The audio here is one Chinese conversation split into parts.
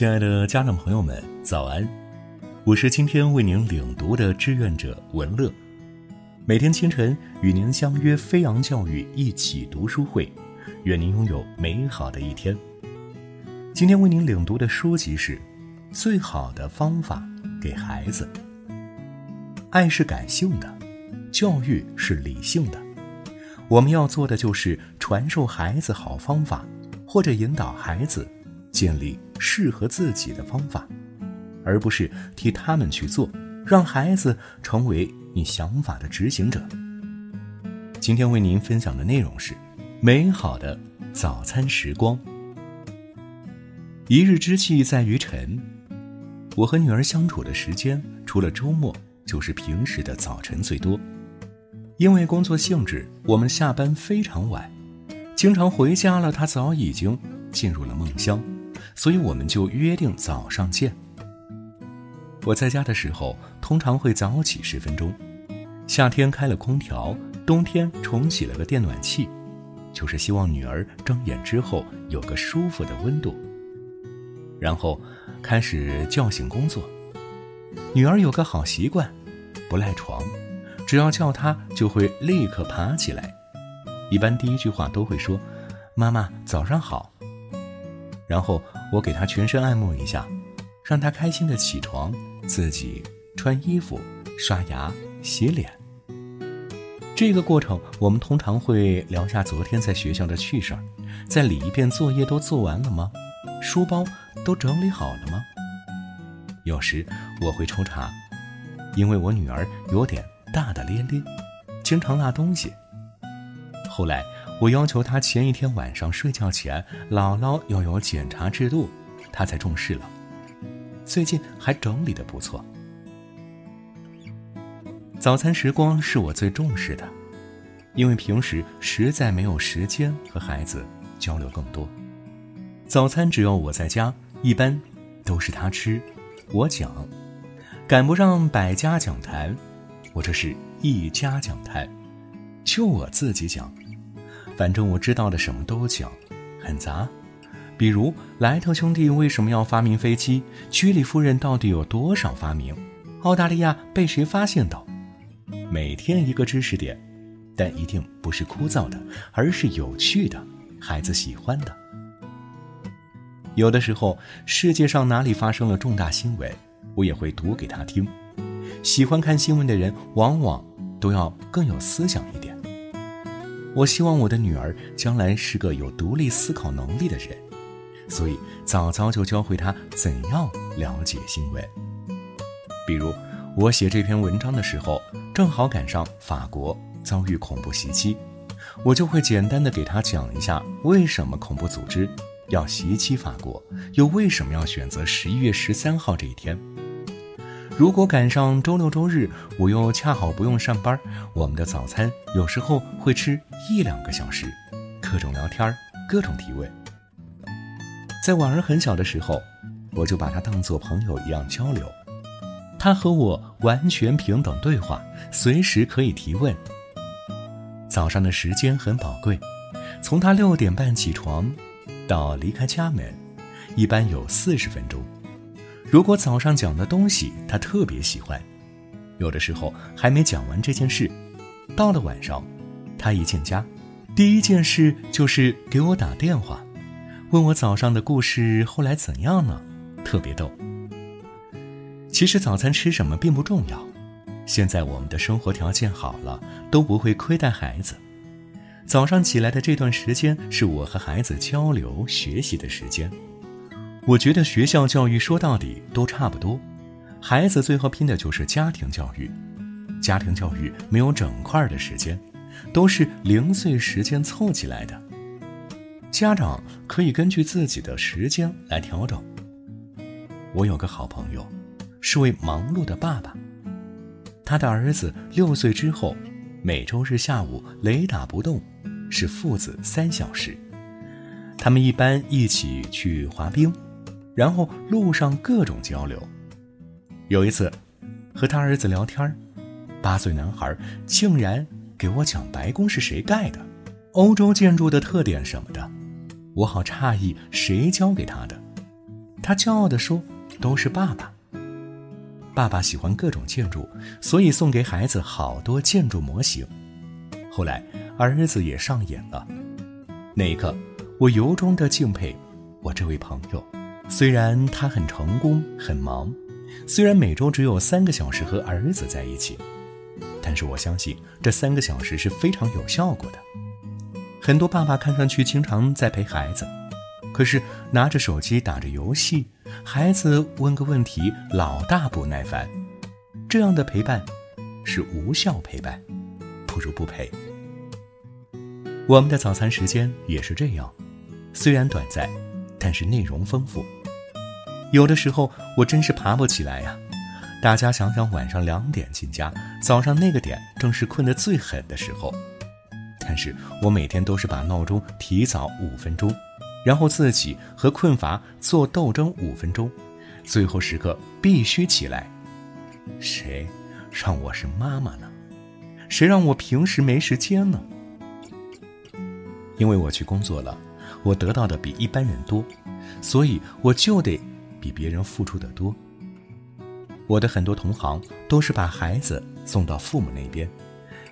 亲爱的家长朋友们，早安！我是今天为您领读的志愿者文乐。每天清晨与您相约飞扬教育一起读书会，愿您拥有美好的一天。今天为您领读的书籍是《最好的方法给孩子》。爱是感性的，教育是理性的。我们要做的就是传授孩子好方法，或者引导孩子建立适合自己的方法，而不是替他们去做，让孩子成为你想法的执行者。今天为您分享的内容是美好的早餐时光。一日之计在于晨，我和女儿相处的时间，除了周末，就是平时的早晨最多。因为工作性质，我们下班非常晚，经常回家了，她早已经进入了梦乡，所以我们就约定早上见。我在家的时候，通常会早起十分钟，夏天开了空调，冬天重启了个电暖气，就是希望女儿睁眼之后有个舒服的温度。然后开始叫醒工作。女儿有个好习惯，不赖床。只要叫她，就会立刻爬起来。一般第一句话都会说：“妈妈，早上好。”然后我给他全身按摩一下，让他开心的起床，自己穿衣服、刷牙、洗脸。这个过程，我们通常会聊下昨天在学校的趣事儿，再理一遍作业都做完了吗？书包都整理好了吗？有时我会抽查，因为我女儿有点。大大咧咧，经常落东西。后来我要求他前一天晚上睡觉前，姥姥要有检查制度，他才重视了。最近还整理的不错。早餐时光是我最重视的，因为平时实在没有时间和孩子交流更多。早餐只要我在家，一般都是他吃，我讲，赶不上百家讲坛。我这是一家讲坛，就我自己讲，反正我知道的什么都讲，很杂。比如莱特兄弟为什么要发明飞机？居里夫人到底有多少发明？澳大利亚被谁发现的？每天一个知识点，但一定不是枯燥的，而是有趣的，孩子喜欢的。有的时候，世界上哪里发生了重大新闻，我也会读给他听。喜欢看新闻的人，往往都要更有思想一点。我希望我的女儿将来是个有独立思考能力的人，所以早早就教会她怎样了解新闻。比如，我写这篇文章的时候，正好赶上法国遭遇恐怖袭击，我就会简单的给她讲一下为什么恐怖组织要袭击法国，又为什么要选择十一月十三号这一天。如果赶上周六周日，我又恰好不用上班，我们的早餐有时候会吃一两个小时，各种聊天，各种提问。在婉儿很小的时候，我就把她当做朋友一样交流，她和我完全平等对话，随时可以提问。早上的时间很宝贵，从她六点半起床到离开家门，一般有四十分钟。如果早上讲的东西他特别喜欢，有的时候还没讲完这件事，到了晚上，他一进家，第一件事就是给我打电话，问我早上的故事后来怎样了，特别逗。其实早餐吃什么并不重要，现在我们的生活条件好了，都不会亏待孩子。早上起来的这段时间是我和孩子交流学习的时间。我觉得学校教育说到底都差不多，孩子最后拼的就是家庭教育。家庭教育没有整块的时间，都是零碎时间凑起来的。家长可以根据自己的时间来调整。我有个好朋友，是位忙碌的爸爸，他的儿子六岁之后，每周日下午雷打不动，是父子三小时，他们一般一起去滑冰。然后路上各种交流。有一次，和他儿子聊天八岁男孩竟然给我讲白宫是谁盖的，欧洲建筑的特点什么的，我好诧异，谁教给他的？他骄傲地说：“都是爸爸。”爸爸喜欢各种建筑，所以送给孩子好多建筑模型。后来儿子也上瘾了。那一刻，我由衷的敬佩我这位朋友。虽然他很成功、很忙，虽然每周只有三个小时和儿子在一起，但是我相信这三个小时是非常有效果的。很多爸爸看上去经常在陪孩子，可是拿着手机打着游戏，孩子问个问题老大不耐烦，这样的陪伴是无效陪伴，不如不陪。我们的早餐时间也是这样，虽然短暂，但是内容丰富。有的时候我真是爬不起来呀！大家想想，晚上两点进家，早上那个点正是困得最狠的时候。但是我每天都是把闹钟提早五分钟，然后自己和困乏做斗争五分钟，最后时刻必须起来。谁让我是妈妈呢？谁让我平时没时间呢？因为我去工作了，我得到的比一般人多，所以我就得。比别人付出的多。我的很多同行都是把孩子送到父母那边，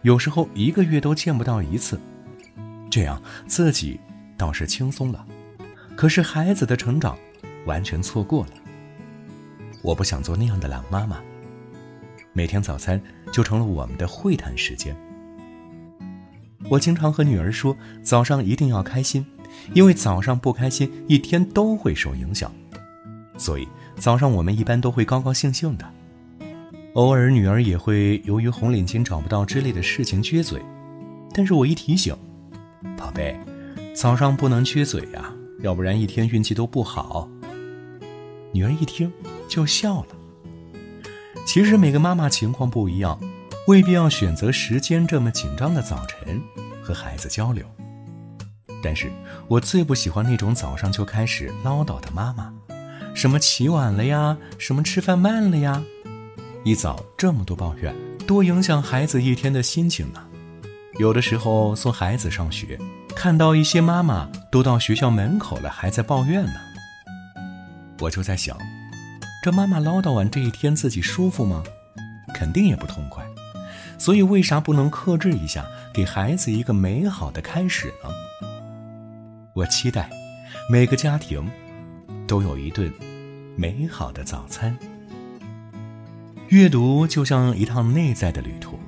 有时候一个月都见不到一次，这样自己倒是轻松了，可是孩子的成长完全错过了。我不想做那样的懒妈妈，每天早餐就成了我们的会谈时间。我经常和女儿说，早上一定要开心，因为早上不开心，一天都会受影响。所以早上我们一般都会高高兴兴的，偶尔女儿也会由于红领巾找不到之类的事情撅嘴，但是我一提醒，宝贝，早上不能撅嘴呀，要不然一天运气都不好。女儿一听就笑了。其实每个妈妈情况不一样，未必要选择时间这么紧张的早晨和孩子交流，但是我最不喜欢那种早上就开始唠叨的妈妈。什么起晚了呀？什么吃饭慢了呀？一早这么多抱怨，多影响孩子一天的心情呢。有的时候送孩子上学，看到一些妈妈都到学校门口了，还在抱怨呢。我就在想，这妈妈唠叨完这一天，自己舒服吗？肯定也不痛快。所以为啥不能克制一下，给孩子一个美好的开始呢？我期待每个家庭。都有一顿美好的早餐。阅读就像一趟内在的旅途，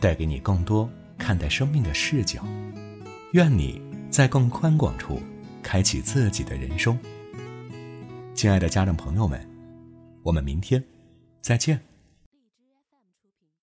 带给你更多看待生命的视角。愿你在更宽广处开启自己的人生。亲爱的家长朋友们，我们明天再见。